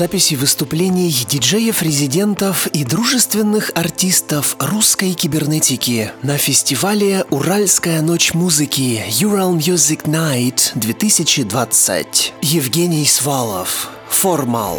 Записи выступлений диджеев-резидентов и дружественных артистов русской кибернетики на фестивале «Уральская ночь музыки» Ural Music Night 2020. Евгений Свалов. Формал.